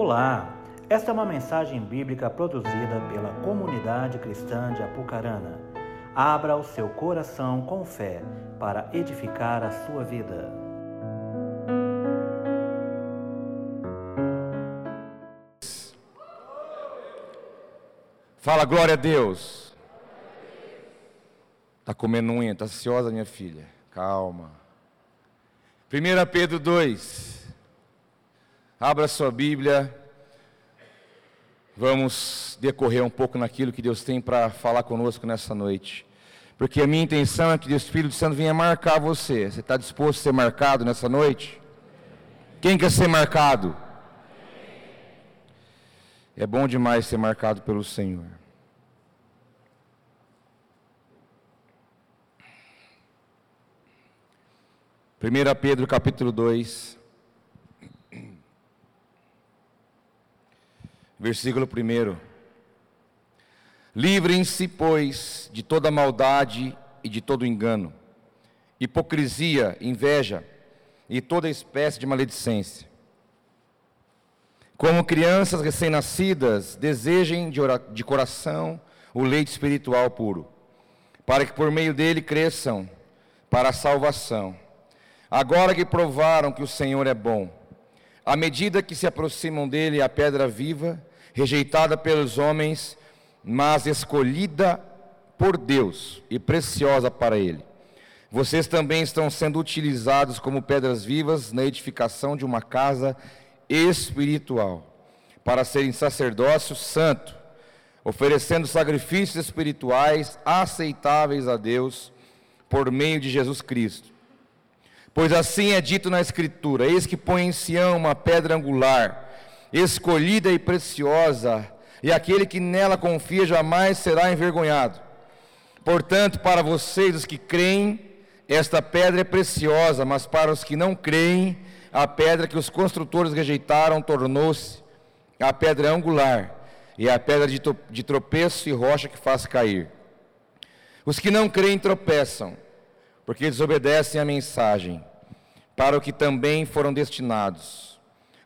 Olá, esta é uma mensagem bíblica produzida pela comunidade cristã de Apucarana. Abra o seu coração com fé para edificar a sua vida. Fala glória a Deus. Tá comendo unha, tá ansiosa minha filha. Calma. 1 Pedro 2. Abra sua Bíblia. Vamos decorrer um pouco naquilo que Deus tem para falar conosco nessa noite. Porque a minha intenção é que o Espírito Santo venha marcar você. Você está disposto a ser marcado nessa noite? Quem quer ser marcado? É bom demais ser marcado pelo Senhor. 1 Pedro capítulo 2, versículo 1. Livrem-se, pois, de toda maldade e de todo engano, hipocrisia, inveja e toda espécie de maledicência. Como crianças recém-nascidas, desejem de, de coração o leite espiritual puro, para que por meio dele cresçam para a salvação Agora que provaram que o Senhor é bom, à medida que se aproximam dele a pedra viva, rejeitada pelos homens, mas escolhida por Deus e preciosa para ele. Vocês também estão sendo utilizados como pedras vivas na edificação de uma casa espiritual, para serem sacerdócio santo, oferecendo sacrifícios espirituais aceitáveis a Deus por meio de Jesus Cristo. Pois assim é dito na Escritura: Eis que põe em Sião uma pedra angular, escolhida e preciosa, e aquele que nela confia jamais será envergonhado. Portanto, para vocês, os que creem, esta pedra é preciosa, mas para os que não creem, a pedra que os construtores rejeitaram tornou-se a pedra angular e a pedra de tropeço e rocha que faz cair. Os que não creem tropeçam, porque desobedecem a mensagem para o que também foram destinados.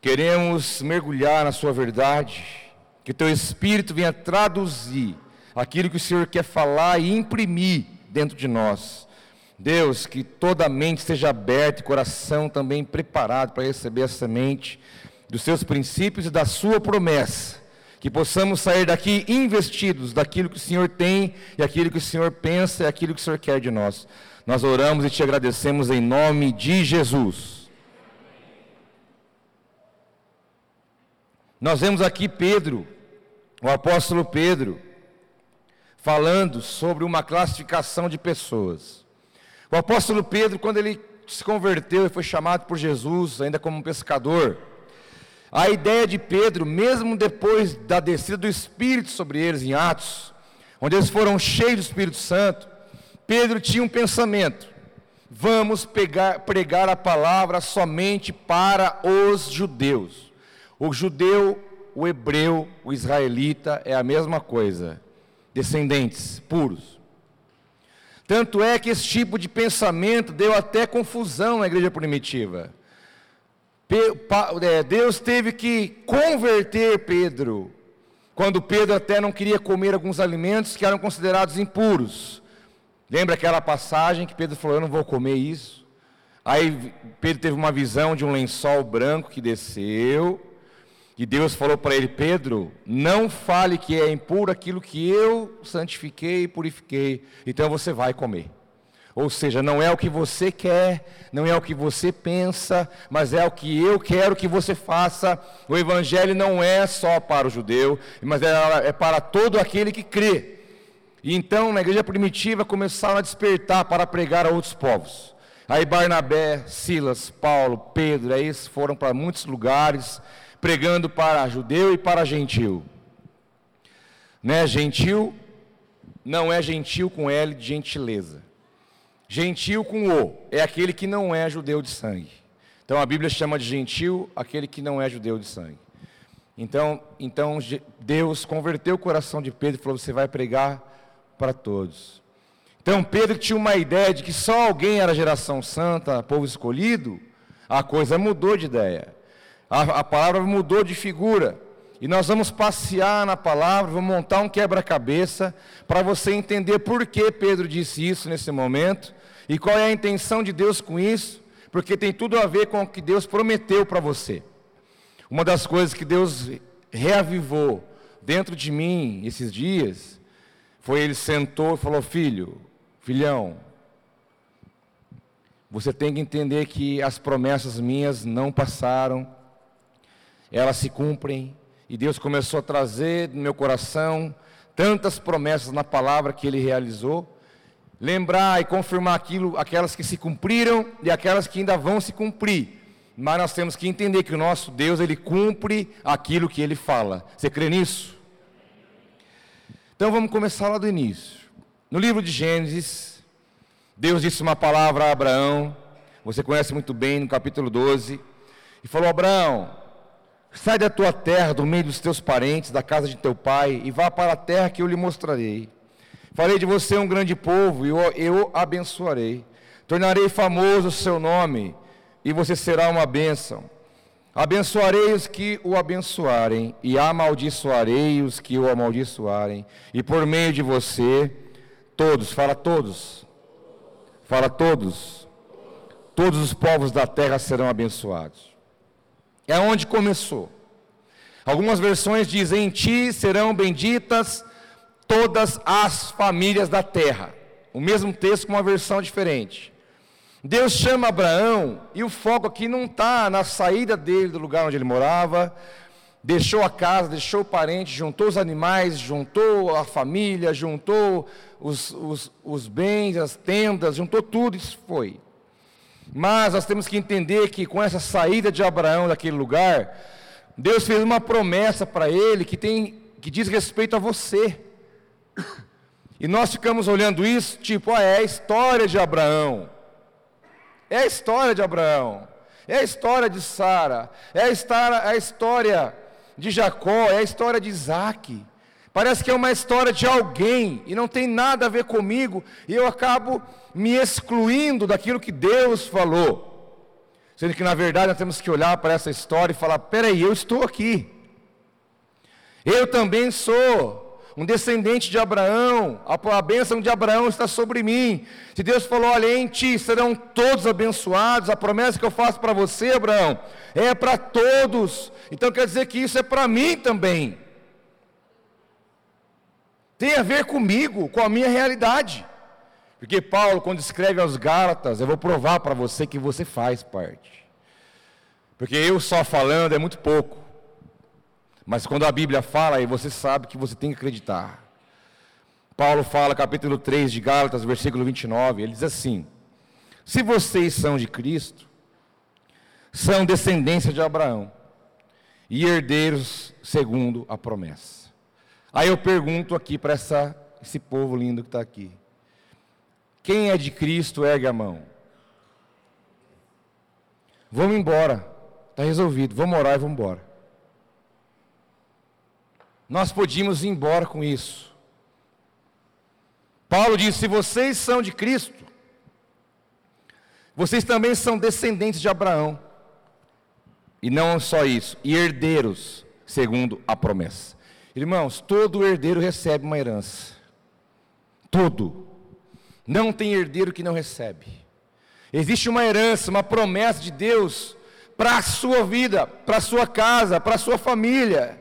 queremos mergulhar na Sua verdade, que Teu Espírito venha traduzir aquilo que o Senhor quer falar e imprimir dentro de nós. Deus, que toda a mente seja aberta e coração também preparado para receber a semente dos seus princípios e da sua promessa. Que possamos sair daqui investidos daquilo que o Senhor tem e aquilo que o Senhor pensa e aquilo que o Senhor quer de nós. Nós oramos e te agradecemos em nome de Jesus. Nós vemos aqui Pedro, o apóstolo Pedro, falando sobre uma classificação de pessoas. O apóstolo Pedro, quando ele se converteu e foi chamado por Jesus, ainda como um pescador, a ideia de Pedro, mesmo depois da descida do Espírito sobre eles em Atos, onde eles foram cheios do Espírito Santo, Pedro tinha um pensamento: vamos pegar, pregar a palavra somente para os judeus. O judeu, o hebreu, o israelita é a mesma coisa, descendentes puros. Tanto é que esse tipo de pensamento deu até confusão na igreja primitiva. É, Deus teve que converter Pedro, quando Pedro até não queria comer alguns alimentos que eram considerados impuros. Lembra aquela passagem que Pedro falou: Eu não vou comer isso? Aí Pedro teve uma visão de um lençol branco que desceu, e Deus falou para ele: Pedro, não fale que é impuro aquilo que eu santifiquei e purifiquei, então você vai comer. Ou seja, não é o que você quer, não é o que você pensa, mas é o que eu quero que você faça. O Evangelho não é só para o judeu, mas é, é para todo aquele que crê. E então, na igreja primitiva, começaram a despertar para pregar a outros povos. Aí Barnabé, Silas, Paulo, Pedro, aí foram para muitos lugares, pregando para judeu e para gentil. Né? Gentil não é gentil com L de gentileza. Gentil com O é aquele que não é judeu de sangue. Então a Bíblia chama de gentil aquele que não é judeu de sangue. Então, então Deus converteu o coração de Pedro e falou: Você vai pregar para todos. Então Pedro tinha uma ideia de que só alguém era geração santa, povo escolhido. A coisa mudou de ideia. A, a palavra mudou de figura. E nós vamos passear na palavra, vamos montar um quebra-cabeça para você entender por que Pedro disse isso nesse momento e qual é a intenção de Deus com isso, porque tem tudo a ver com o que Deus prometeu para você. Uma das coisas que Deus reavivou dentro de mim esses dias foi ele sentou e falou: Filho, filhão, você tem que entender que as promessas minhas não passaram, elas se cumprem, e Deus começou a trazer no meu coração tantas promessas na palavra que ele realizou, lembrar e confirmar aquilo, aquelas que se cumpriram e aquelas que ainda vão se cumprir. Mas nós temos que entender que o nosso Deus, ele cumpre aquilo que ele fala. Você crê nisso? Então vamos começar lá do início. No livro de Gênesis, Deus disse uma palavra a Abraão, você conhece muito bem, no capítulo 12, e falou: Abraão, sai da tua terra, do meio dos teus parentes, da casa de teu pai, e vá para a terra que eu lhe mostrarei. Farei de você um grande povo, e eu, eu abençoarei. Tornarei famoso o seu nome, e você será uma bênção. Abençoarei os que o abençoarem, e amaldiçoarei os que o amaldiçoarem, e por meio de você, todos, fala todos, fala todos, todos os povos da terra serão abençoados. É onde começou. Algumas versões dizem: Em ti serão benditas todas as famílias da terra. O mesmo texto com uma versão diferente. Deus chama Abraão e o foco aqui não está na saída dele do lugar onde ele morava, deixou a casa, deixou o parente, juntou os animais, juntou a família, juntou os, os, os bens, as tendas, juntou tudo, isso foi. Mas nós temos que entender que com essa saída de Abraão daquele lugar, Deus fez uma promessa para ele que tem que diz respeito a você. E nós ficamos olhando isso, tipo, ah, é a história de Abraão. É a história de Abraão, é a história de Sara, é a história, é a história de Jacó, é a história de Isaac. Parece que é uma história de alguém e não tem nada a ver comigo, e eu acabo me excluindo daquilo que Deus falou. Sendo que na verdade nós temos que olhar para essa história e falar: peraí, eu estou aqui. Eu também sou um descendente de Abraão, a bênção de Abraão está sobre mim. Se Deus falou, olha, em ti serão todos abençoados, a promessa que eu faço para você, Abraão, é para todos. Então quer dizer que isso é para mim também. Tem a ver comigo, com a minha realidade. Porque Paulo, quando escreve aos Gálatas, eu vou provar para você que você faz parte. Porque eu só falando é muito pouco. Mas quando a Bíblia fala, aí você sabe que você tem que acreditar. Paulo fala, capítulo 3 de Gálatas, versículo 29, ele diz assim: Se vocês são de Cristo, são descendência de Abraão e herdeiros segundo a promessa. Aí eu pergunto aqui para esse povo lindo que está aqui: quem é de Cristo, ergue a mão. Vamos embora, está resolvido, vamos orar e vamos embora nós podíamos ir embora com isso. Paulo diz: se vocês são de Cristo, vocês também são descendentes de Abraão. E não só isso, e herdeiros, segundo a promessa. Irmãos, todo herdeiro recebe uma herança. Todo. Não tem herdeiro que não recebe. Existe uma herança, uma promessa de Deus para a sua vida, para a sua casa, para a sua família.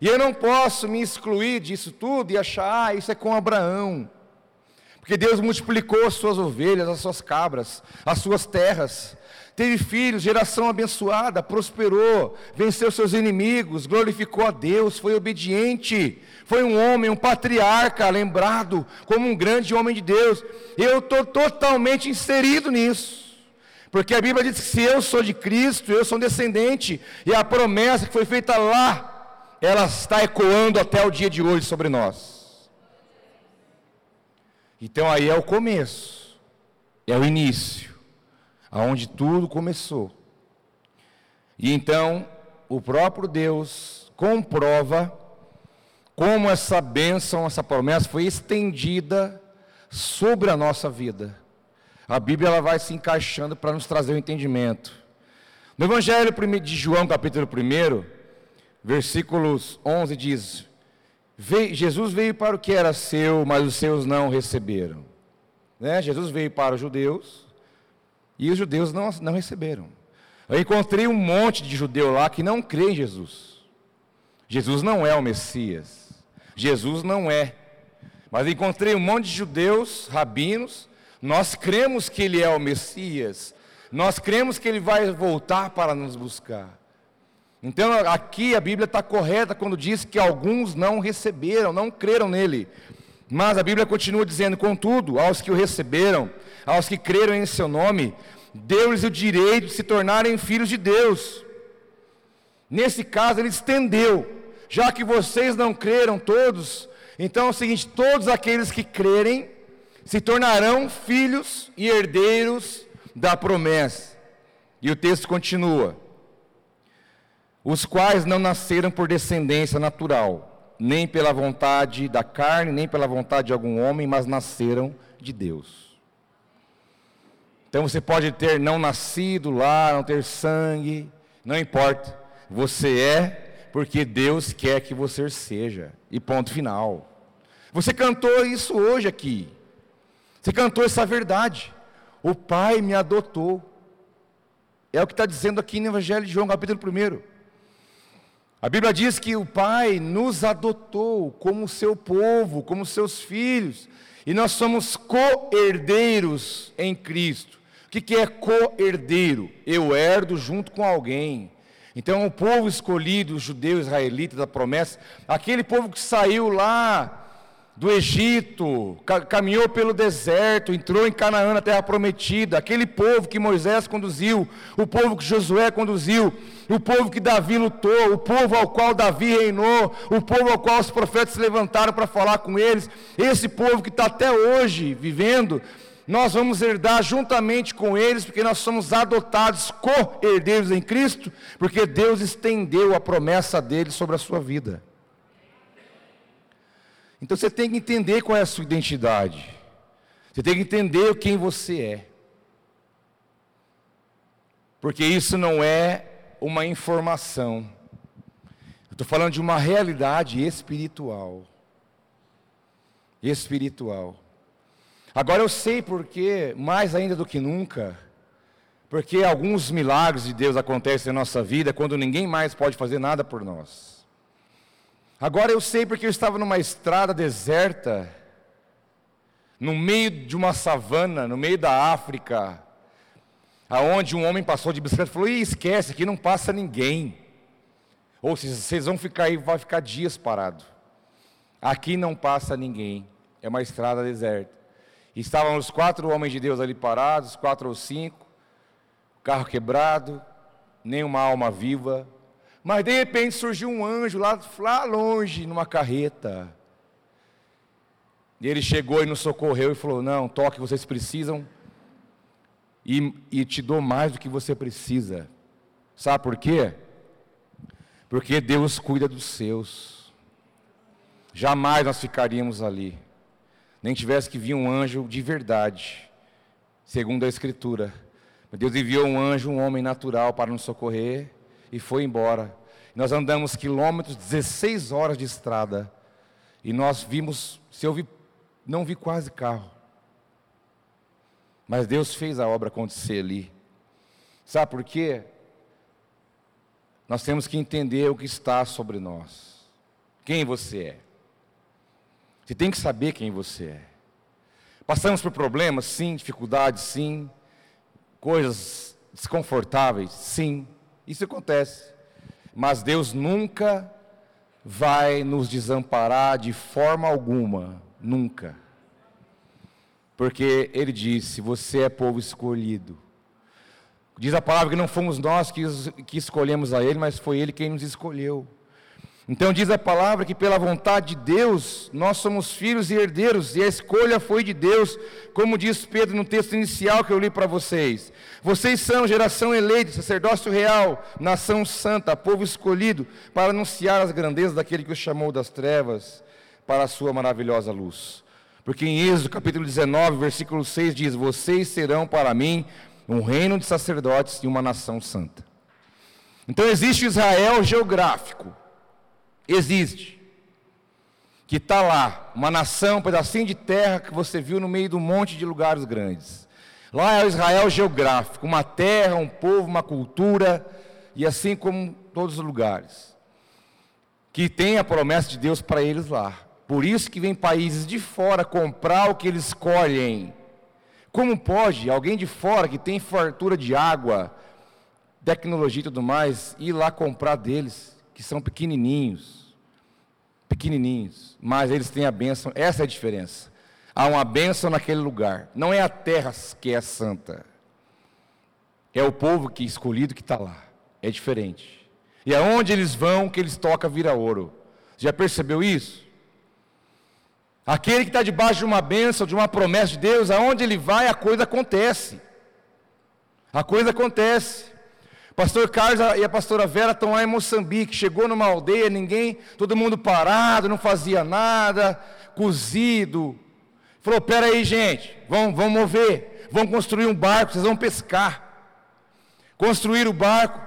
E eu não posso me excluir disso tudo e achar, ah, isso é com Abraão. Porque Deus multiplicou as suas ovelhas, as suas cabras, as suas terras. Teve filhos, geração abençoada, prosperou, venceu seus inimigos, glorificou a Deus, foi obediente, foi um homem, um patriarca, lembrado como um grande homem de Deus. Eu estou totalmente inserido nisso. Porque a Bíblia diz que se eu sou de Cristo, eu sou um descendente, e a promessa que foi feita lá, ela está ecoando até o dia de hoje sobre nós. Então aí é o começo, é o início, aonde tudo começou. E então o próprio Deus comprova como essa bênção, essa promessa foi estendida sobre a nossa vida. A Bíblia ela vai se encaixando para nos trazer o entendimento. No Evangelho de João, capítulo 1, versículos 11 diz: Jesus veio para o que era seu, mas os seus não receberam. Né? Jesus veio para os judeus e os judeus não, não receberam. Eu encontrei um monte de judeu lá que não crê em Jesus. Jesus não é o Messias. Jesus não é. Mas encontrei um monte de judeus, rabinos, nós cremos que ele é o Messias. Nós cremos que ele vai voltar para nos buscar. Então aqui a Bíblia está correta quando diz que alguns não receberam, não creram nele. Mas a Bíblia continua dizendo: contudo, aos que o receberam, aos que creram em seu nome, deu-lhes o direito de se tornarem filhos de Deus. Nesse caso, ele estendeu, já que vocês não creram todos, então é o seguinte: todos aqueles que crerem se tornarão filhos e herdeiros da promessa. E o texto continua: os quais não nasceram por descendência natural, nem pela vontade da carne, nem pela vontade de algum homem, mas nasceram de Deus. Então você pode ter não nascido lá, não ter sangue, não importa. Você é porque Deus quer que você seja. E ponto final. Você cantou isso hoje aqui. Você cantou essa verdade. O Pai me adotou. É o que está dizendo aqui no Evangelho de João, capítulo 1. A Bíblia diz que o Pai nos adotou como seu povo, como seus filhos, e nós somos co-herdeiros em Cristo. O que é co-herdeiro? Eu herdo junto com alguém. Então, o povo escolhido, o judeu israelita da promessa, aquele povo que saiu lá do Egito, caminhou pelo deserto, entrou em Canaã, na terra prometida, aquele povo que Moisés conduziu, o povo que Josué conduziu, o povo que Davi lutou, o povo ao qual Davi reinou, o povo ao qual os profetas se levantaram para falar com eles, esse povo que está até hoje vivendo, nós vamos herdar juntamente com eles, porque nós somos adotados co-herdeiros em Cristo, porque Deus estendeu a promessa dele sobre a sua vida. Então você tem que entender qual é a sua identidade. Você tem que entender quem você é. Porque isso não é uma informação. Eu estou falando de uma realidade espiritual. Espiritual. Agora eu sei porque, mais ainda do que nunca, porque alguns milagres de Deus acontecem na nossa vida quando ninguém mais pode fazer nada por nós. Agora eu sei porque eu estava numa estrada deserta, no meio de uma savana, no meio da África, aonde um homem passou de bicicleta e falou: Ih, esquece, aqui não passa ninguém. Ou vocês vão ficar aí, vai ficar dias parado. Aqui não passa ninguém. É uma estrada deserta. Estavam os quatro homens de Deus ali parados, quatro ou cinco, carro quebrado, nenhuma alma viva, mas de repente surgiu um anjo lá, lá longe, numa carreta. E ele chegou e nos socorreu e falou: Não, toque, vocês precisam. E, e te dou mais do que você precisa. Sabe por quê? Porque Deus cuida dos seus. Jamais nós ficaríamos ali. Nem tivesse que vir um anjo de verdade, segundo a Escritura. Deus enviou um anjo, um homem natural, para nos socorrer e foi embora. Nós andamos quilômetros, 16 horas de estrada, e nós vimos, se eu vi, não vi quase carro. Mas Deus fez a obra acontecer ali. Sabe por quê? Nós temos que entender o que está sobre nós. Quem você é. Você tem que saber quem você é. Passamos por problemas, sim, dificuldades, sim, coisas desconfortáveis, sim. Isso acontece. Mas Deus nunca vai nos desamparar de forma alguma, nunca. Porque Ele disse: Você é povo escolhido. Diz a palavra que não fomos nós que, que escolhemos a Ele, mas foi Ele quem nos escolheu. Então diz a palavra que pela vontade de Deus nós somos filhos e herdeiros, e a escolha foi de Deus, como diz Pedro no texto inicial que eu li para vocês. Vocês são geração eleita, sacerdócio real, nação santa, povo escolhido, para anunciar as grandezas daquele que os chamou das trevas para a sua maravilhosa luz. Porque em Êxodo capítulo 19, versículo 6 diz: Vocês serão para mim um reino de sacerdotes e uma nação santa. Então existe Israel geográfico existe. Que está lá, uma nação, um pedacinho de terra que você viu no meio de um monte de lugares grandes. Lá é o Israel geográfico, uma terra, um povo, uma cultura, e assim como todos os lugares. Que tem a promessa de Deus para eles lá. Por isso que vem países de fora comprar o que eles escolhem. Como pode alguém de fora que tem fartura de água, tecnologia e tudo mais, ir lá comprar deles? Que são pequenininhos, pequenininhos, mas eles têm a bênção, essa é a diferença. Há uma bênção naquele lugar, não é a terra que é santa, é o povo que escolhido que está lá, é diferente. E aonde eles vão, que eles tocam vira ouro. Já percebeu isso? Aquele que está debaixo de uma bênção, de uma promessa de Deus, aonde ele vai, a coisa acontece. A coisa acontece. Pastor Carlos e a pastora Vera estão lá em Moçambique. Chegou numa aldeia, ninguém, todo mundo parado, não fazia nada, cozido. Falou: Pera aí, gente, vamos, vamos mover, vamos construir um barco, vocês vão pescar. Construir o barco,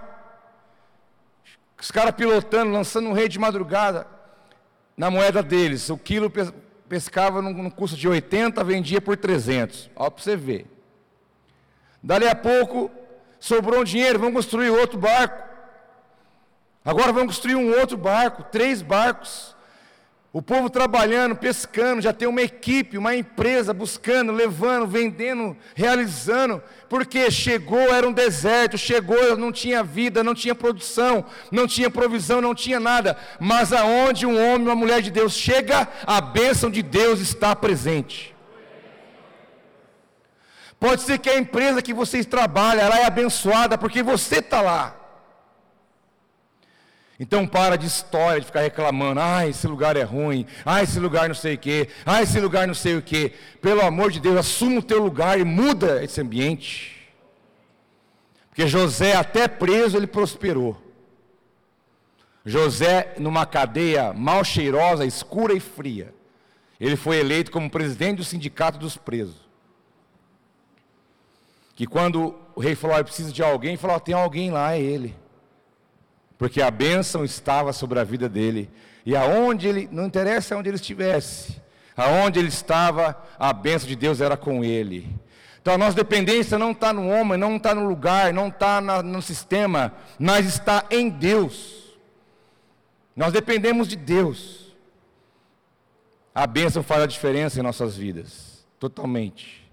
os caras pilotando, lançando um rei de madrugada na moeda deles. O quilo pescava num, custo de 80, vendia por 300. Olha para você ver. Dali a pouco, sobrou um dinheiro, vamos construir outro barco. Agora vamos construir um outro barco, três barcos. O povo trabalhando, pescando, já tem uma equipe, uma empresa buscando, levando, vendendo, realizando, porque chegou, era um deserto, chegou, não tinha vida, não tinha produção, não tinha provisão, não tinha nada, mas aonde um homem, uma mulher de Deus chega, a bênção de Deus está presente. Pode ser que a empresa que vocês trabalham, ela é abençoada porque você está lá. Então para de história, de ficar reclamando, ah, esse lugar é ruim, ah, esse lugar não sei o quê, ah, esse lugar não sei o quê. Pelo amor de Deus, assuma o teu lugar e muda esse ambiente. Porque José, até preso, ele prosperou. José, numa cadeia mal cheirosa, escura e fria, ele foi eleito como presidente do sindicato dos presos que quando o rei falou, ah, eu preciso de alguém, falou, ah, tem alguém lá, é ele. Porque a bênção estava sobre a vida dele. E aonde ele, não interessa onde ele estivesse, aonde ele estava, a bênção de Deus era com ele. Então a nossa dependência não está no homem, não está no lugar, não está no sistema, mas está em Deus. Nós dependemos de Deus. A bênção faz a diferença em nossas vidas, totalmente.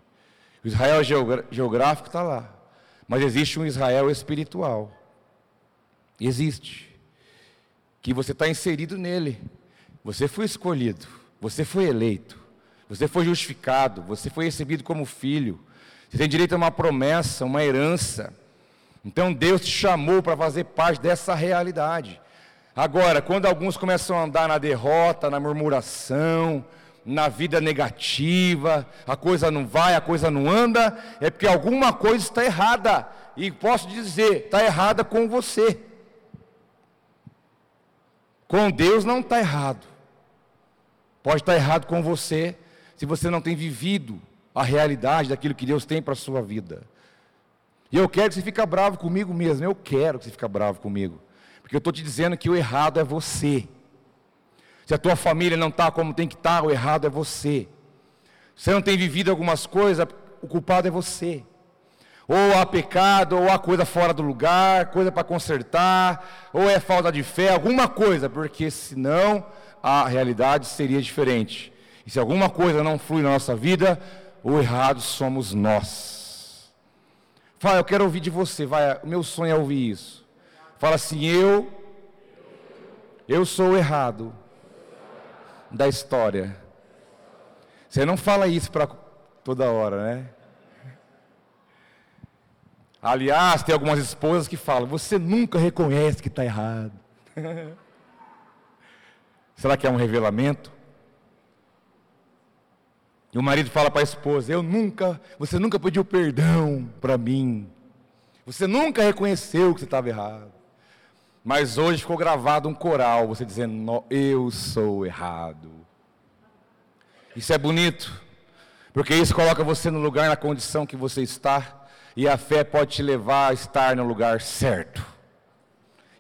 O Israel geográfico está lá. Mas existe um Israel espiritual. Existe. Que você está inserido nele. Você foi escolhido. Você foi eleito. Você foi justificado. Você foi recebido como filho. Você tem direito a uma promessa, uma herança. Então Deus te chamou para fazer parte dessa realidade. Agora, quando alguns começam a andar na derrota, na murmuração, na vida negativa, a coisa não vai, a coisa não anda, é porque alguma coisa está errada. E posso dizer, está errada com você. Com Deus não está errado. Pode estar errado com você, se você não tem vivido a realidade daquilo que Deus tem para a sua vida. E eu quero que você fique bravo comigo mesmo, eu quero que você fique bravo comigo. Porque eu estou te dizendo que o errado é você. Se a tua família não está como tem que estar, tá, o errado é você. Se não tem vivido algumas coisas, o culpado é você. Ou há pecado, ou há coisa fora do lugar, coisa para consertar, ou é falta de fé, alguma coisa, porque senão a realidade seria diferente. E se alguma coisa não flui na nossa vida, o errado somos nós. Fala, eu quero ouvir de você, vai, o meu sonho é ouvir isso. Fala assim, eu, eu sou o errado da história. Você não fala isso para toda hora, né? Aliás, tem algumas esposas que falam: você nunca reconhece que está errado. Será que é um revelamento? E o marido fala para a esposa: Eu nunca, você nunca pediu perdão para mim. Você nunca reconheceu que você estava errado. Mas hoje ficou gravado um coral, você dizendo: Eu sou errado. Isso é bonito, porque isso coloca você no lugar, na condição que você está, e a fé pode te levar a estar no lugar certo.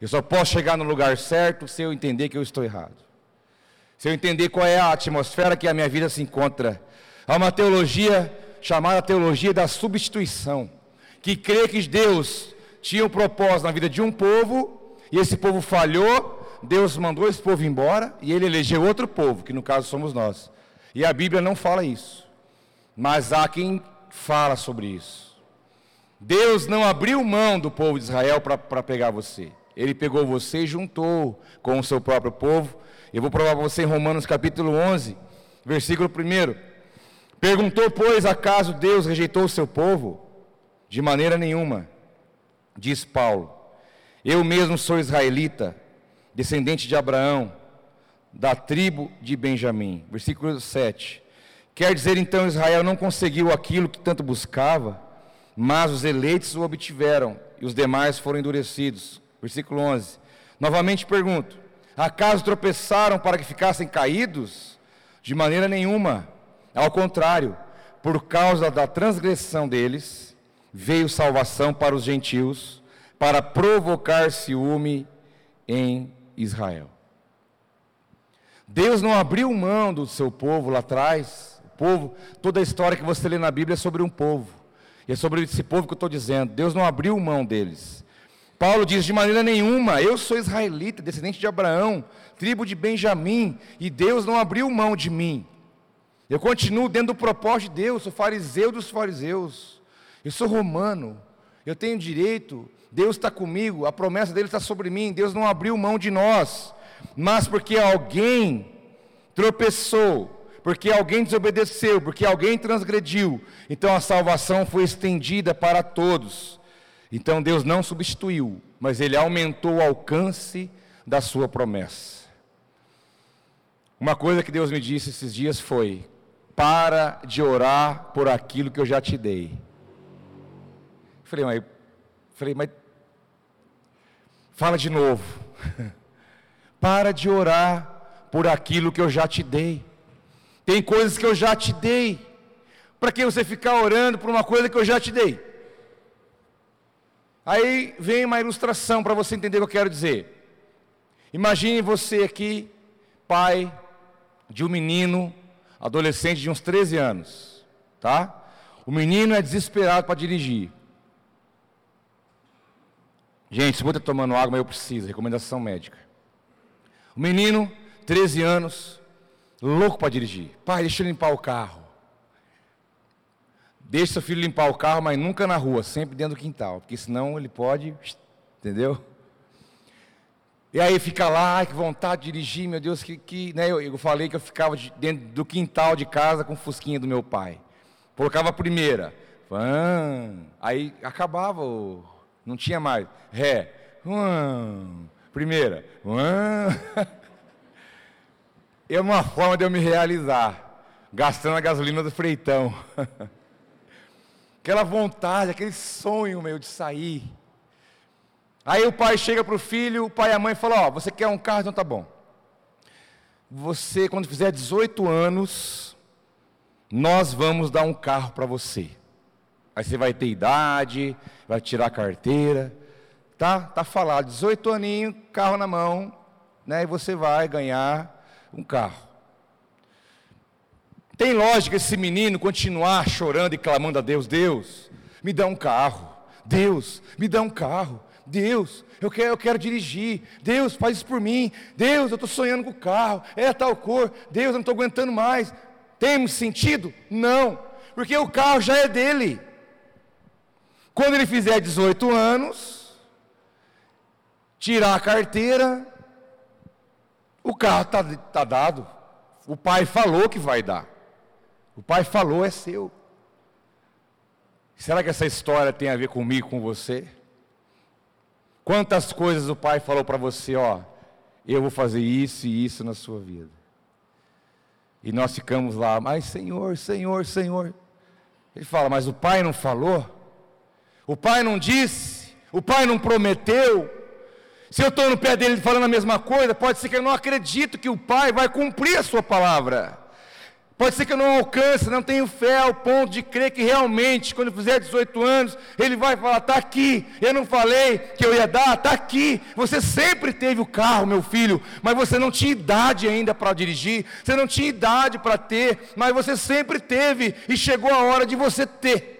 Eu só posso chegar no lugar certo se eu entender que eu estou errado. Se eu entender qual é a atmosfera que a minha vida se encontra. Há uma teologia chamada teologia da substituição, que crê que Deus tinha um propósito na vida de um povo, e esse povo falhou, Deus mandou esse povo embora, e ele elegeu outro povo, que no caso somos nós. E a Bíblia não fala isso, mas há quem fala sobre isso. Deus não abriu mão do povo de Israel para pegar você. Ele pegou você e juntou com o seu próprio povo. Eu vou provar para você em Romanos capítulo 11, versículo 1. Perguntou, pois, acaso Deus rejeitou o seu povo? De maneira nenhuma, diz Paulo. Eu mesmo sou israelita, descendente de Abraão, da tribo de Benjamim. Versículo 7. Quer dizer então Israel não conseguiu aquilo que tanto buscava, mas os eleitos o obtiveram e os demais foram endurecidos. Versículo 11. Novamente pergunto: acaso tropeçaram para que ficassem caídos? De maneira nenhuma. Ao contrário, por causa da transgressão deles, veio salvação para os gentios, para provocar ciúme em Israel. Deus não abriu mão do seu povo lá atrás. O povo, toda a história que você lê na Bíblia é sobre um povo. E é sobre esse povo que eu estou dizendo. Deus não abriu mão deles. Paulo diz: de maneira nenhuma, eu sou israelita, descendente de Abraão, tribo de Benjamim, e Deus não abriu mão de mim. Eu continuo dentro do propósito de Deus, sou fariseu dos fariseus, eu sou romano, eu tenho direito, Deus está comigo, a promessa dele está sobre mim, Deus não abriu mão de nós, mas porque alguém tropeçou, porque alguém desobedeceu, porque alguém transgrediu, então a salvação foi estendida para todos. Então Deus não substituiu, mas Ele aumentou o alcance da sua promessa. Uma coisa que Deus me disse esses dias foi: para de orar por aquilo que eu já te dei. Falei, mas, falei, mas fala de novo. para de orar por aquilo que eu já te dei. Tem coisas que eu já te dei. Para que você ficar orando por uma coisa que eu já te dei? Aí vem uma ilustração para você entender o que eu quero dizer. Imagine você aqui, pai de um menino, adolescente de uns 13 anos, tá? O menino é desesperado para dirigir. Gente, se você está tomando água, mas eu preciso, recomendação médica. O menino, 13 anos, louco para dirigir. Pai, deixa eu limpar o carro. Deixe seu filho limpar o carro, mas nunca na rua, sempre dentro do quintal, porque senão ele pode, entendeu? E aí fica lá, ai, que vontade de dirigir, meu Deus, que, que né? eu, eu falei que eu ficava de, dentro do quintal de casa com o fusquinha do meu pai. Colocava a primeira, aí acabava, não tinha mais, ré, primeira, é uma forma de eu me realizar, gastando a gasolina do freitão. aquela vontade, aquele sonho meu de sair. Aí o pai chega para o filho, o pai e a mãe falam: Ó, oh, você quer um carro? Então tá bom. Você, quando fizer 18 anos, nós vamos dar um carro para você. Aí você vai ter idade, vai tirar a carteira. Tá? Tá falado, 18 aninhos, carro na mão, né? E você vai ganhar um carro. Tem lógica esse menino continuar chorando e clamando a Deus: Deus, me dá um carro. Deus, me dá um carro. Deus, eu quero, eu quero dirigir. Deus, faz isso por mim. Deus, eu estou sonhando com o carro. É tal cor. Deus, eu não estou aguentando mais. Tem sentido? Não, porque o carro já é dele. Quando ele fizer 18 anos, tirar a carteira, o carro está tá dado. O pai falou que vai dar. O pai falou, é seu. Será que essa história tem a ver comigo, com você? Quantas coisas o pai falou para você, ó, eu vou fazer isso e isso na sua vida. E nós ficamos lá, mas Senhor, Senhor, Senhor. Ele fala, mas o pai não falou? O pai não disse? O pai não prometeu? Se eu estou no pé dele falando a mesma coisa, pode ser que eu não acredito que o pai vai cumprir a sua palavra. Pode ser que eu não alcance, não tenho fé ao ponto de crer que realmente, quando fizer 18 anos, ele vai falar: está aqui, eu não falei que eu ia dar, está aqui. Você sempre teve o carro, meu filho, mas você não tinha idade ainda para dirigir, você não tinha idade para ter, mas você sempre teve e chegou a hora de você ter.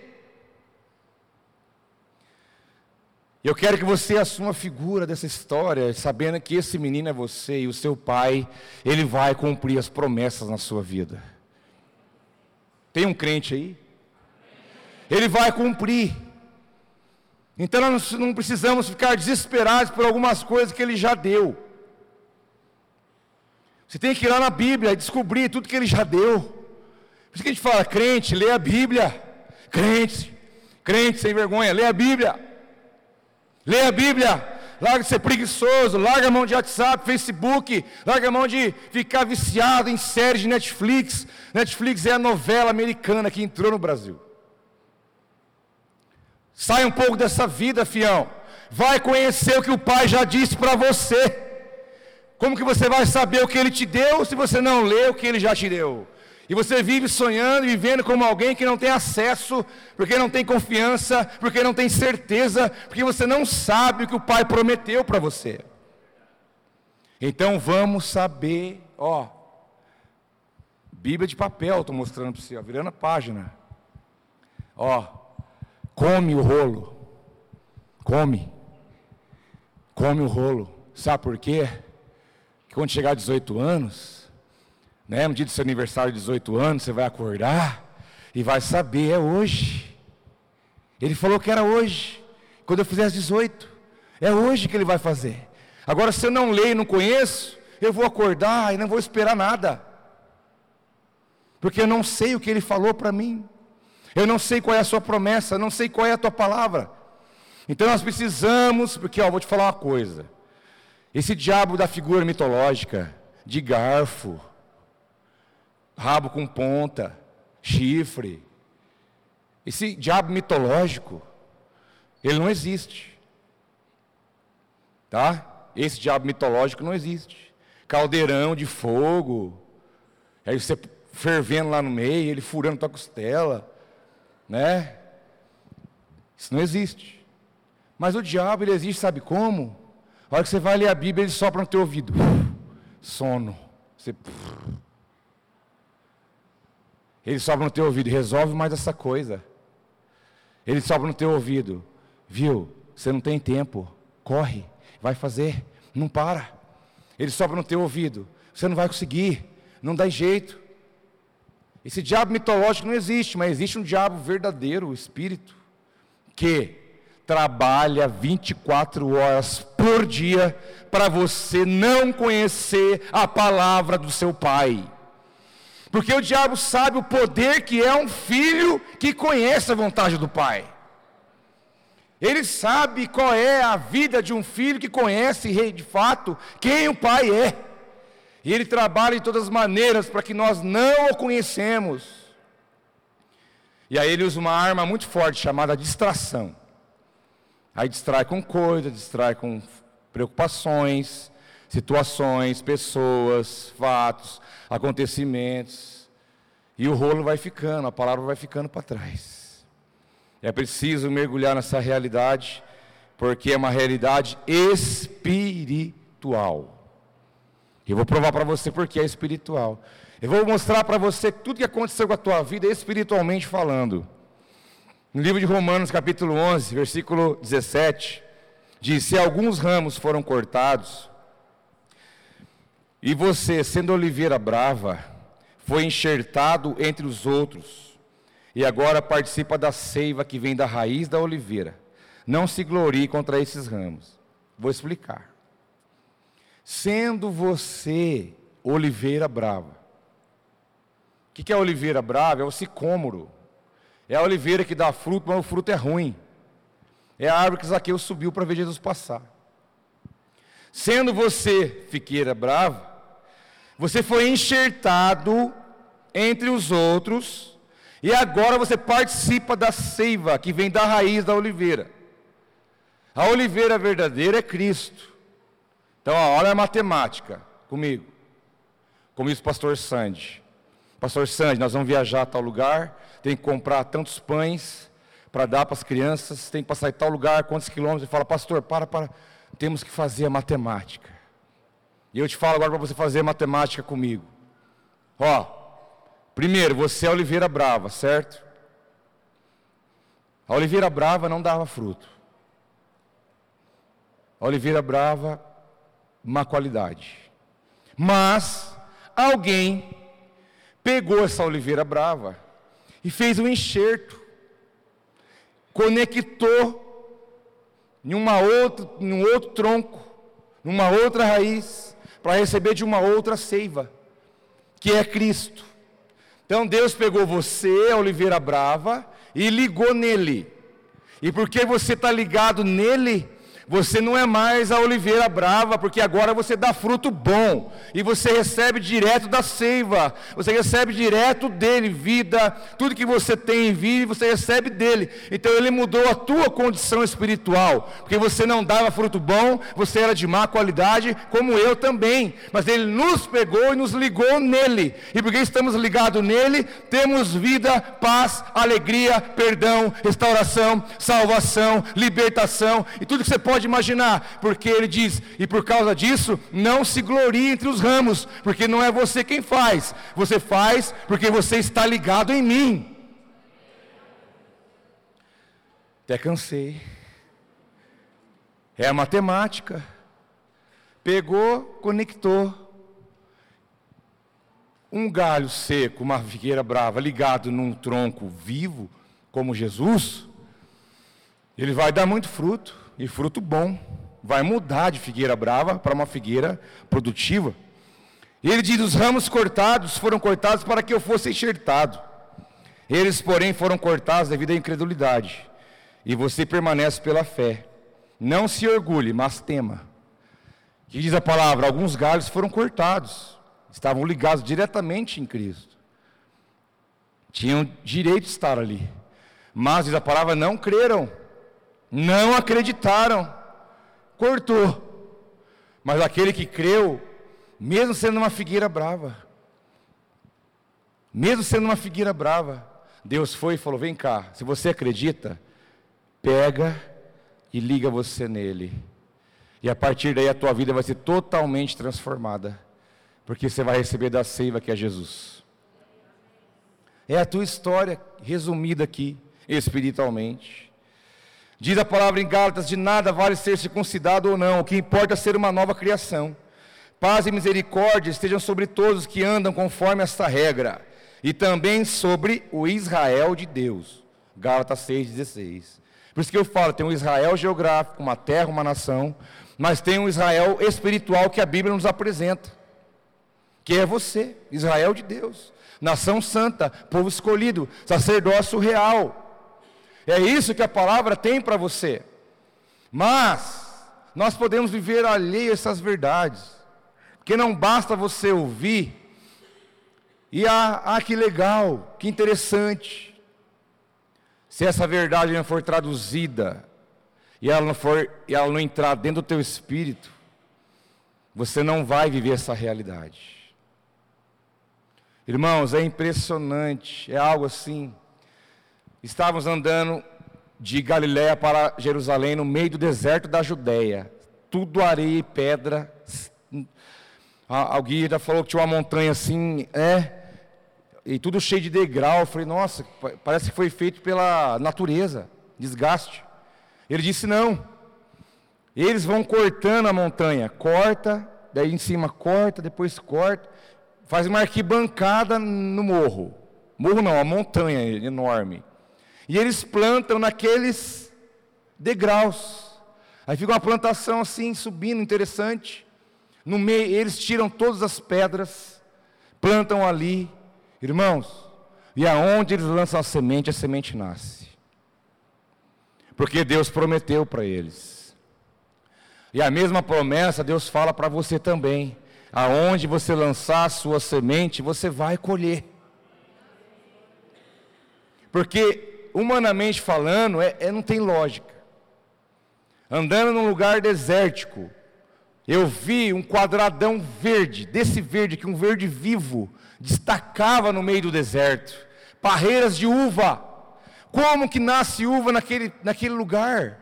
Eu quero que você assuma a figura dessa história, sabendo que esse menino é você e o seu pai, ele vai cumprir as promessas na sua vida. Tem um crente aí? Ele vai cumprir. Então nós não precisamos ficar desesperados por algumas coisas que ele já deu. Você tem que ir lá na Bíblia e descobrir tudo que ele já deu. Por isso que a gente fala, crente, lê a Bíblia. Crente, crente sem vergonha, lê a Bíblia. Lê a Bíblia. Larga de ser preguiçoso, larga a mão de WhatsApp, Facebook, larga a mão de ficar viciado em séries de Netflix. Netflix é a novela americana que entrou no Brasil. Sai um pouco dessa vida, fião. Vai conhecer o que o pai já disse para você. Como que você vai saber o que ele te deu se você não lê o que ele já te deu? E você vive sonhando e vivendo como alguém que não tem acesso, porque não tem confiança, porque não tem certeza, porque você não sabe o que o Pai prometeu para você. Então vamos saber, ó, Bíblia de papel, estou mostrando para você, ó, virando a página. Ó, come o rolo, come, come o rolo. Sabe por quê? Que quando chegar a 18 anos, né? No dia do seu aniversário de 18 anos, você vai acordar e vai saber, é hoje. Ele falou que era hoje, quando eu fizer 18. É hoje que ele vai fazer. Agora, se eu não leio não conheço, eu vou acordar e não vou esperar nada. Porque eu não sei o que ele falou para mim. Eu não sei qual é a sua promessa, eu não sei qual é a tua palavra. Então nós precisamos, porque ó, vou te falar uma coisa. Esse diabo da figura mitológica, de garfo, rabo com ponta, chifre. Esse diabo mitológico, ele não existe. Tá? Esse diabo mitológico não existe. Caldeirão de fogo, aí você fervendo lá no meio, ele furando tua costela, né? Isso não existe. Mas o diabo, ele existe, sabe como? A hora que você vai ler a Bíblia, ele sopra no teu ouvido. Sono. Você ele sobra no teu ouvido, resolve mais essa coisa. Ele sobra no teu ouvido, viu? Você não tem tempo, corre, vai fazer, não para. Ele sobra no teu ouvido, você não vai conseguir, não dá jeito. Esse diabo mitológico não existe, mas existe um diabo verdadeiro, o espírito, que trabalha 24 horas por dia para você não conhecer a palavra do seu pai. Porque o diabo sabe o poder que é um filho que conhece a vontade do pai. Ele sabe qual é a vida de um filho que conhece de fato quem o pai é. E ele trabalha de todas as maneiras para que nós não o conhecemos. E aí ele usa uma arma muito forte chamada distração. Aí distrai com coisas, distrai com preocupações, situações, pessoas, fatos, acontecimentos, e o rolo vai ficando, a palavra vai ficando para trás. É preciso mergulhar nessa realidade, porque é uma realidade espiritual. Eu vou provar para você porque é espiritual. Eu vou mostrar para você tudo que aconteceu com a tua vida espiritualmente falando. No livro de Romanos, capítulo 11, versículo 17, diz: Se alguns ramos foram cortados, e você, sendo oliveira brava, foi enxertado entre os outros, e agora participa da seiva que vem da raiz da oliveira. Não se glorie contra esses ramos. Vou explicar. Sendo você oliveira brava, o que, é oliveira brava? É o sicômoro. É a oliveira que dá fruto, mas o fruto é ruim. É a árvore que Zaqueu subiu para ver Jesus passar. Sendo você fiqueira brava, você foi enxertado entre os outros, e agora você participa da seiva que vem da raiz da oliveira. A oliveira verdadeira é Cristo. Então, ó, olha a matemática comigo. Como diz o pastor Sandy. Pastor Sandy, nós vamos viajar a tal lugar, tem que comprar tantos pães para dar para as crianças, tem que passar em tal lugar, quantos quilômetros. Ele fala, pastor, para, para, temos que fazer a matemática. E eu te falo agora para você fazer matemática comigo. Ó, primeiro, você é oliveira brava, certo? A oliveira brava não dava fruto. A oliveira brava, má qualidade. Mas alguém pegou essa oliveira brava e fez um enxerto, conectou em, uma outra, em um outro tronco, numa outra raiz, para receber de uma outra seiva, que é Cristo. Então Deus pegou você, oliveira brava, e ligou nele. E porque você está ligado nele, você não é mais a oliveira brava, porque agora você dá fruto bom, e você recebe direto da seiva, você recebe direto dele vida, tudo que você tem em vida, você recebe dele. Então ele mudou a tua condição espiritual, porque você não dava fruto bom, você era de má qualidade, como eu também, mas ele nos pegou e nos ligou nele, e porque estamos ligados nele, temos vida, paz, alegria, perdão, restauração, salvação, libertação, e tudo que você pode imaginar, porque ele diz: e por causa disso, não se glorie entre os ramos, porque não é você quem faz, você faz porque você está ligado em mim. Até cansei. É a matemática. Pegou, conectou. Um galho seco, uma figueira brava, ligado num tronco vivo, como Jesus, ele vai dar muito fruto e fruto bom. Vai mudar de figueira brava para uma figueira produtiva. Ele diz: Os ramos cortados foram cortados para que eu fosse enxertado. Eles, porém, foram cortados devido à incredulidade. E você permanece pela fé. Não se orgulhe, mas tema. Que diz a palavra: alguns galhos foram cortados, estavam ligados diretamente em Cristo. Tinham direito de estar ali. Mas, diz a palavra, não creram. Não acreditaram, cortou. Mas aquele que creu, mesmo sendo uma figueira brava, mesmo sendo uma figueira brava, Deus foi e falou: Vem cá, se você acredita, pega e liga você nele. E a partir daí a tua vida vai ser totalmente transformada, porque você vai receber da seiva que é Jesus. É a tua história resumida aqui, espiritualmente. Diz a palavra em Gálatas: de nada vale ser circuncidado ou não, o que importa é ser uma nova criação. Paz e misericórdia estejam sobre todos que andam conforme esta regra, e também sobre o Israel de Deus. Gálatas 6,16. Por isso que eu falo: tem um Israel geográfico, uma terra, uma nação, mas tem um Israel espiritual que a Bíblia nos apresenta, que é você, Israel de Deus, nação santa, povo escolhido, sacerdócio real. É isso que a palavra tem para você. Mas nós podemos viver alheio a essas verdades. Porque não basta você ouvir e ah, ah, que legal, que interessante. Se essa verdade não for traduzida e ela não for e ela não entrar dentro do teu espírito, você não vai viver essa realidade. Irmãos, é impressionante, é algo assim. Estávamos andando de Galiléia para Jerusalém, no meio do deserto da Judéia. Tudo areia e pedra. Alguém já falou que tinha uma montanha assim, é, e tudo cheio de degrau. Eu falei, nossa, parece que foi feito pela natureza, desgaste. Ele disse, não. Eles vão cortando a montanha, corta, daí em cima corta, depois corta, faz uma arquibancada no morro. Morro não, a montanha enorme. E eles plantam naqueles degraus. Aí fica uma plantação assim, subindo, interessante. No meio, eles tiram todas as pedras, plantam ali. Irmãos, E aonde eles lançam a semente, a semente nasce. Porque Deus prometeu para eles. E a mesma promessa Deus fala para você também. Aonde você lançar a sua semente, você vai colher. Porque, humanamente falando, é, é, não tem lógica. Andando num lugar desértico, eu vi um quadradão verde, desse verde aqui, um verde vivo, destacava no meio do deserto. Parreiras de uva. Como que nasce uva naquele, naquele lugar?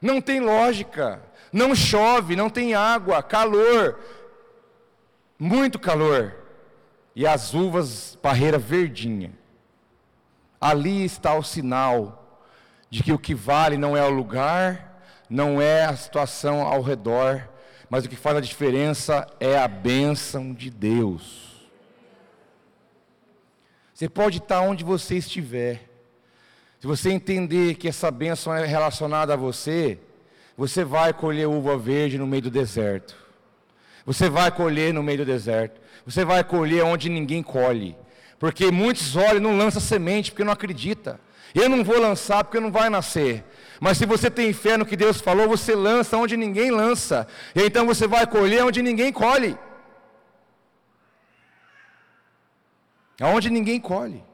Não tem lógica. Não chove, não tem água, calor, muito calor. E as uvas, parreira verdinha. Ali está o sinal de que o que vale não é o lugar, não é a situação ao redor, mas o que faz a diferença é a bênção de Deus. Você pode estar onde você estiver. Se você entender que essa bênção é relacionada a você, você vai colher uva verde no meio do deserto. Você vai colher no meio do deserto. Você vai colher onde ninguém colhe. Porque muitos olham e não lançam semente porque não acredita. Eu não vou lançar porque não vai nascer. Mas se você tem fé no que Deus falou, você lança onde ninguém lança. E então você vai colher onde ninguém colhe. Aonde ninguém colhe.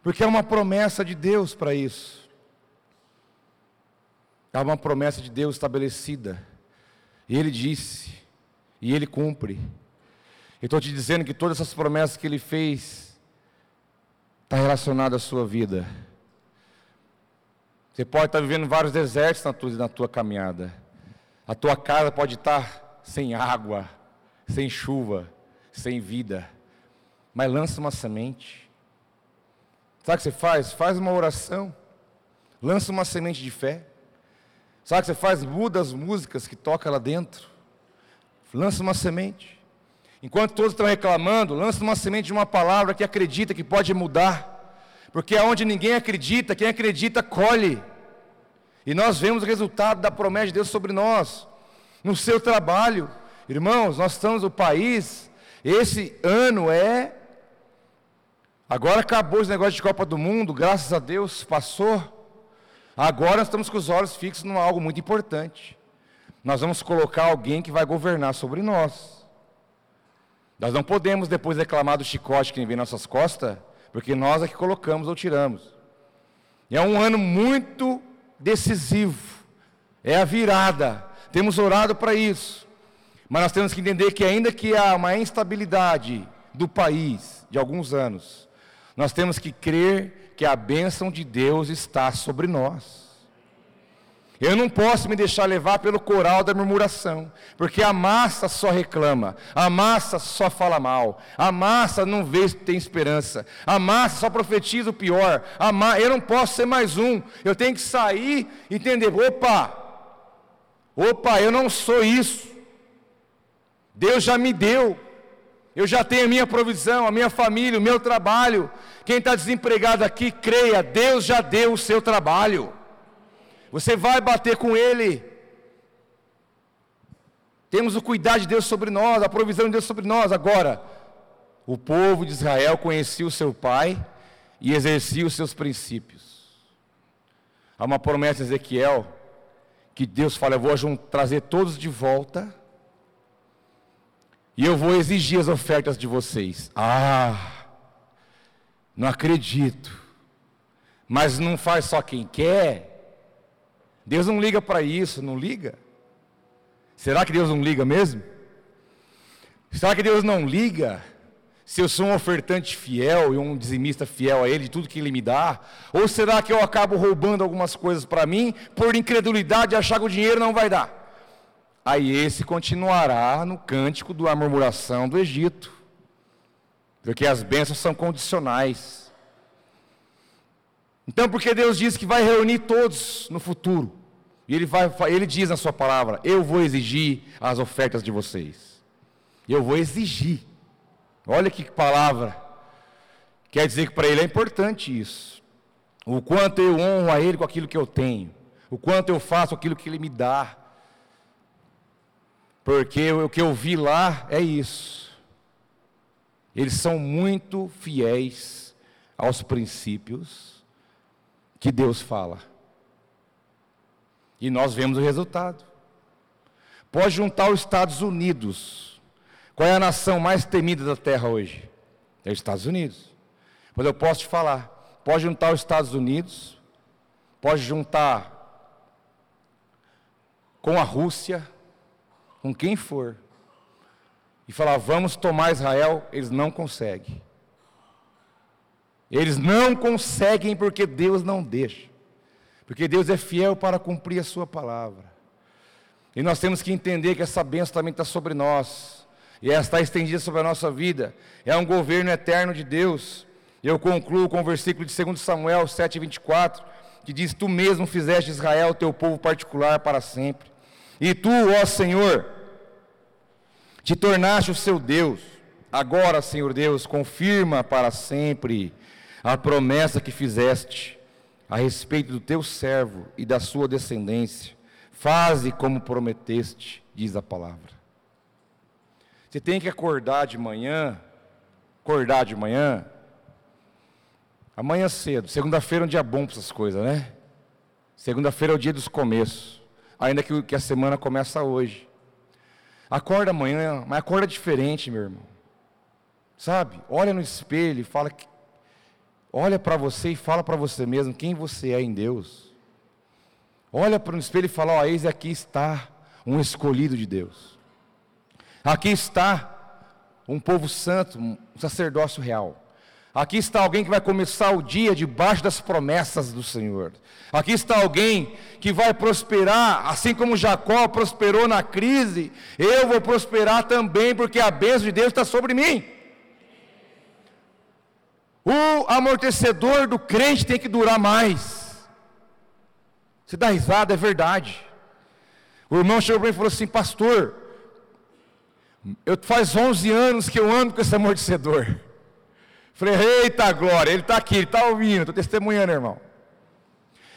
Porque é uma promessa de Deus para isso. É uma promessa de Deus estabelecida. E Ele disse, e Ele cumpre. Eu estou te dizendo que todas essas promessas que Ele fez está relacionada à sua vida. Você pode estar vivendo vários desertos na tua, na tua caminhada. A tua casa pode estar sem água, sem chuva, sem vida. Mas lança uma semente. Sabe o que você faz? Faz uma oração. Lança uma semente de fé. Sabe o que você faz? Muda as músicas que toca lá dentro. Lança uma semente. Enquanto todos estão reclamando, lança uma semente de uma palavra que acredita que pode mudar. Porque aonde ninguém acredita, quem acredita colhe. E nós vemos o resultado da promessa de Deus sobre nós, no seu trabalho. Irmãos, nós estamos no país, esse ano é. Agora acabou esse negócio de Copa do Mundo, graças a Deus, passou. Agora estamos com os olhos fixos em algo muito importante. Nós vamos colocar alguém que vai governar sobre nós. Nós não podemos depois reclamar do chicote que vem nas nossas costas porque nós é que colocamos ou tiramos. E é um ano muito decisivo, é a virada, temos orado para isso, mas nós temos que entender que, ainda que há uma instabilidade do país de alguns anos, nós temos que crer que a bênção de Deus está sobre nós. Eu não posso me deixar levar pelo coral da murmuração, porque a massa só reclama, a massa só fala mal, a massa não vê se tem esperança, a massa só profetiza o pior. Ma... Eu não posso ser mais um, eu tenho que sair e entender: opa, opa, eu não sou isso, Deus já me deu, eu já tenho a minha provisão, a minha família, o meu trabalho. Quem está desempregado aqui, creia, Deus já deu o seu trabalho. Você vai bater com ele. Temos o cuidado de Deus sobre nós, a provisão de Deus sobre nós. Agora, o povo de Israel conhecia o seu pai e exercia os seus princípios. Há uma promessa de Ezequiel que Deus fala: Eu vou trazer todos de volta e eu vou exigir as ofertas de vocês. Ah, não acredito. Mas não faz só quem quer, Deus não liga para isso, não liga? Será que Deus não liga mesmo? Será que Deus não liga se eu sou um ofertante fiel e um dizimista fiel a Ele, de tudo que Ele me dá? Ou será que eu acabo roubando algumas coisas para mim por incredulidade e achar que o dinheiro não vai dar? Aí esse continuará no cântico da murmuração do Egito, porque as bênçãos são condicionais. Então, porque Deus diz que vai reunir todos no futuro, e ele, vai, ele diz na sua palavra: Eu vou exigir as ofertas de vocês. Eu vou exigir. Olha que palavra. Quer dizer que para ele é importante isso. O quanto eu honro a ele com aquilo que eu tenho. O quanto eu faço aquilo que ele me dá. Porque o que eu vi lá é isso. Eles são muito fiéis aos princípios que Deus fala. E nós vemos o resultado. Pode juntar os Estados Unidos. Qual é a nação mais temida da terra hoje? É os Estados Unidos. Mas eu posso te falar. Pode juntar os Estados Unidos. Pode juntar com a Rússia, com quem for. E falar, vamos tomar Israel, eles não conseguem. Eles não conseguem porque Deus não deixa. Porque Deus é fiel para cumprir a sua palavra. E nós temos que entender que essa bênção também está sobre nós. E ela está estendida sobre a nossa vida. É um governo eterno de Deus. Eu concluo com o versículo de 2 Samuel 7,24, que diz: Tu mesmo fizeste Israel teu povo particular para sempre. E tu, ó Senhor, te tornaste o seu Deus. Agora, Senhor Deus, confirma para sempre a promessa que fizeste a respeito do teu servo e da sua descendência Faze como prometeste, diz a palavra. Você tem que acordar de manhã, acordar de manhã, amanhã cedo. Segunda-feira é um dia bom para essas coisas, né? Segunda-feira é o dia dos começos, ainda que, a semana começa hoje. Acorda amanhã, mas acorda diferente, meu irmão. Sabe? Olha no espelho e fala que, olha para você e fala para você mesmo quem você é em Deus. Olha para o espelho e fala: Ó, eis aqui está um escolhido de Deus. Aqui está um povo santo, um sacerdócio real. Aqui está alguém que vai começar o dia debaixo das promessas do Senhor. Aqui está alguém que vai prosperar, assim como Jacó prosperou na crise, eu vou prosperar também, porque a bênção de Deus está sobre mim. O amortecedor do crente tem que durar mais. Você dá risada, é verdade. O irmão chegou para mim e falou assim: Pastor, eu faz 11 anos que eu ando com esse amortecedor. Falei: Eita glória, ele está aqui, ele está ouvindo, estou testemunhando, irmão.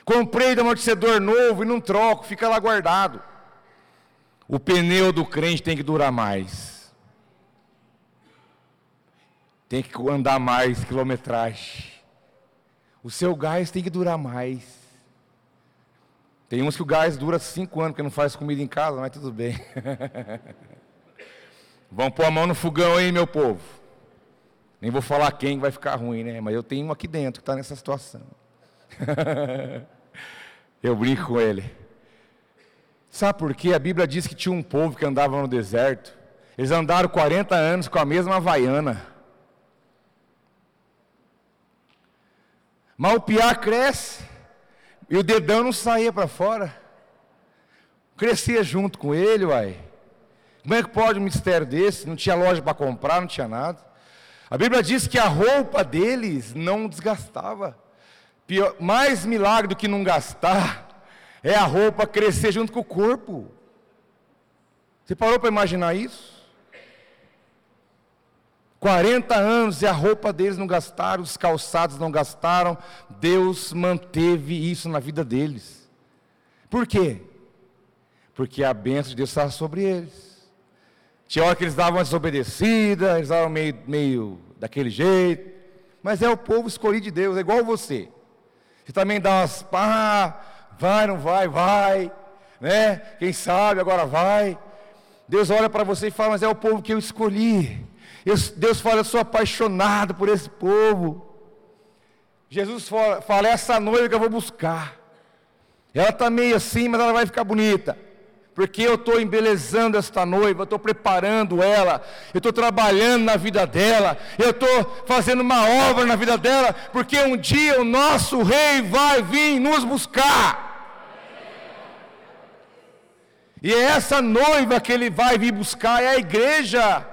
Comprei de amortecedor novo e não troco, fica lá guardado. O pneu do crente tem que durar mais. Tem que andar mais quilometragem. O seu gás tem que durar mais. Tem uns que o gás dura cinco anos, porque não faz comida em casa, mas tudo bem. Vão pôr a mão no fogão aí, meu povo. Nem vou falar quem vai ficar ruim, né? Mas eu tenho um aqui dentro que está nessa situação. eu brinco com ele. Sabe por quê? A Bíblia diz que tinha um povo que andava no deserto. Eles andaram 40 anos com a mesma havaiana. Mas o piá cresce. E o dedão não saía para fora. Crescia junto com ele, uai. Como é que pode um mistério desse? Não tinha loja para comprar, não tinha nada. A Bíblia diz que a roupa deles não desgastava. Pior, mais milagre do que não gastar é a roupa crescer junto com o corpo. Você parou para imaginar isso? 40 anos e a roupa deles não gastaram, os calçados não gastaram, Deus manteve isso na vida deles. Por quê? Porque a bênção de Deus estava sobre eles. Tinha hora que eles davam desobedecida, eles davam meio, meio daquele jeito, mas é o povo escolhido de Deus, é igual você. Você também dá umas pá, vai, não vai, vai, né? Quem sabe agora vai. Deus olha para você e fala, mas é o povo que eu escolhi. Deus fala, eu sou apaixonado por esse povo. Jesus fala, essa noiva que eu vou buscar. Ela está meio assim, mas ela vai ficar bonita. Porque eu estou embelezando esta noiva, eu estou preparando ela, eu estou trabalhando na vida dela, eu estou fazendo uma obra na vida dela, porque um dia o nosso rei vai vir nos buscar. E é essa noiva que ele vai vir buscar, é a igreja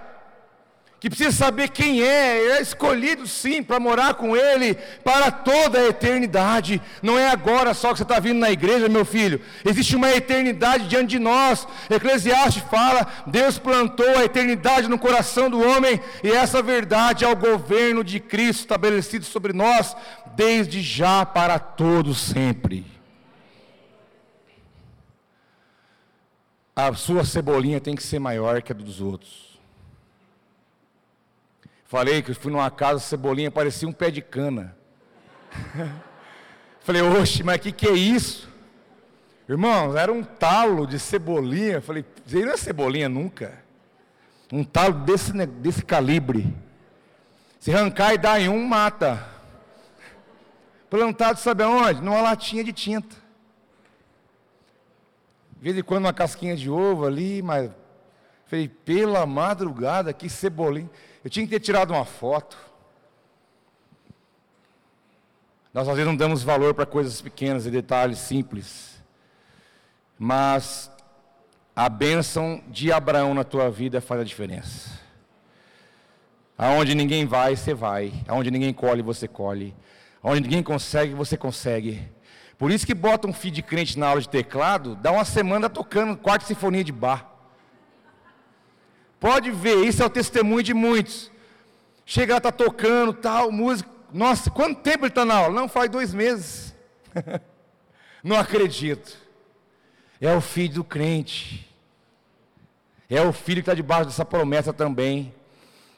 que precisa saber quem é, é escolhido sim para morar com Ele para toda a eternidade. Não é agora só que você está vindo na igreja, meu filho. Existe uma eternidade diante de nós. Eclesiastes fala: Deus plantou a eternidade no coração do homem, e essa verdade é o governo de Cristo estabelecido sobre nós, desde já para todos sempre. A sua cebolinha tem que ser maior que a dos outros. Falei que fui numa casa, cebolinha parecia um pé de cana. Falei, oxe, mas que, que é isso? Irmãos, era um talo de cebolinha. Falei, isso não é cebolinha nunca. Um talo desse, desse calibre. Se arrancar e dar em um, mata. Plantado sabe aonde? Numa latinha de tinta. De vez em quando uma casquinha de ovo ali, mas. Falei, pela madrugada, que cebolinha. Eu tinha que ter tirado uma foto. Nós às vezes não damos valor para coisas pequenas e detalhes simples. Mas a bênção de Abraão na tua vida faz a diferença. Aonde ninguém vai, você vai. Aonde ninguém colhe, você colhe. Aonde ninguém consegue, você consegue. Por isso que bota um filho de crente na aula de teclado, dá uma semana tocando quarta sinfonia de bar. Pode ver, isso é o testemunho de muitos. Chega lá, está tocando, tal, música. Nossa, quanto tempo ele está na aula? Não, faz dois meses. Não acredito. É o filho do crente. É o filho que está debaixo dessa promessa também.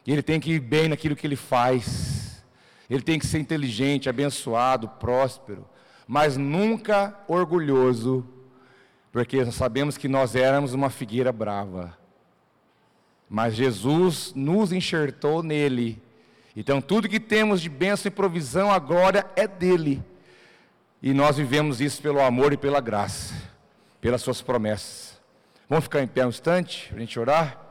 Ele tem que ir bem naquilo que ele faz. Ele tem que ser inteligente, abençoado, próspero, mas nunca orgulhoso, porque nós sabemos que nós éramos uma figueira brava. Mas Jesus nos enxertou nele. Então tudo que temos de bênção e provisão, a glória é dele. E nós vivemos isso pelo amor e pela graça, pelas suas promessas. Vamos ficar em pé um instante para a gente orar?